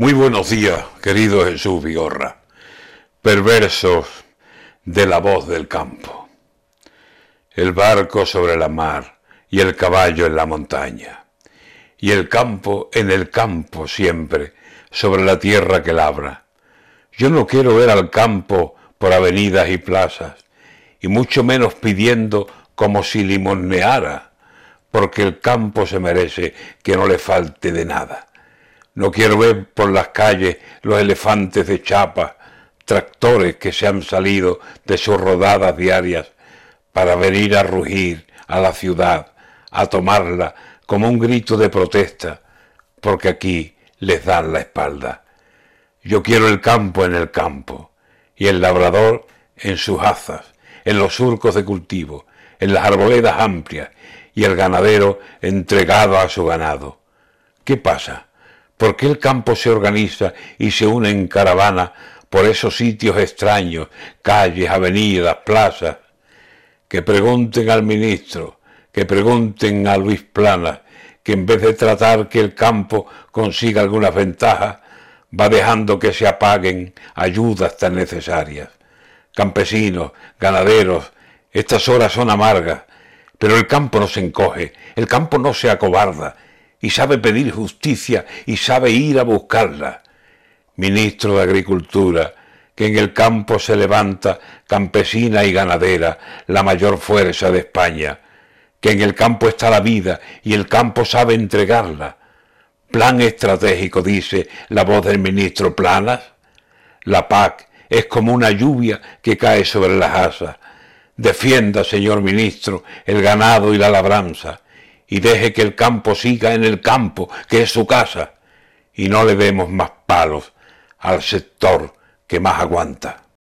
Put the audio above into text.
Muy buenos días, querido Jesús Vigorra, perversos de la voz del campo. El barco sobre la mar y el caballo en la montaña, y el campo en el campo siempre, sobre la tierra que labra. Yo no quiero ver al campo por avenidas y plazas, y mucho menos pidiendo como si limoneara, porque el campo se merece que no le falte de nada no quiero ver por las calles los elefantes de chapa, tractores que se han salido de sus rodadas diarias para venir a rugir a la ciudad, a tomarla como un grito de protesta, porque aquí les dan la espalda. Yo quiero el campo en el campo, y el labrador en sus azas, en los surcos de cultivo, en las arboledas amplias, y el ganadero entregado a su ganado. ¿Qué pasa? ¿Por qué el campo se organiza y se une en caravana por esos sitios extraños, calles, avenidas, plazas? Que pregunten al ministro, que pregunten a Luis Plana, que en vez de tratar que el campo consiga algunas ventajas, va dejando que se apaguen ayudas tan necesarias. Campesinos, ganaderos, estas horas son amargas, pero el campo no se encoge, el campo no se acobarda, y sabe pedir justicia y sabe ir a buscarla. Ministro de Agricultura, que en el campo se levanta campesina y ganadera, la mayor fuerza de España, que en el campo está la vida y el campo sabe entregarla. Plan estratégico, dice la voz del ministro Planas. La PAC es como una lluvia que cae sobre las asas. Defienda, señor ministro, el ganado y la labranza y deje que el campo siga en el campo, que es su casa, y no le demos más palos al sector que más aguanta.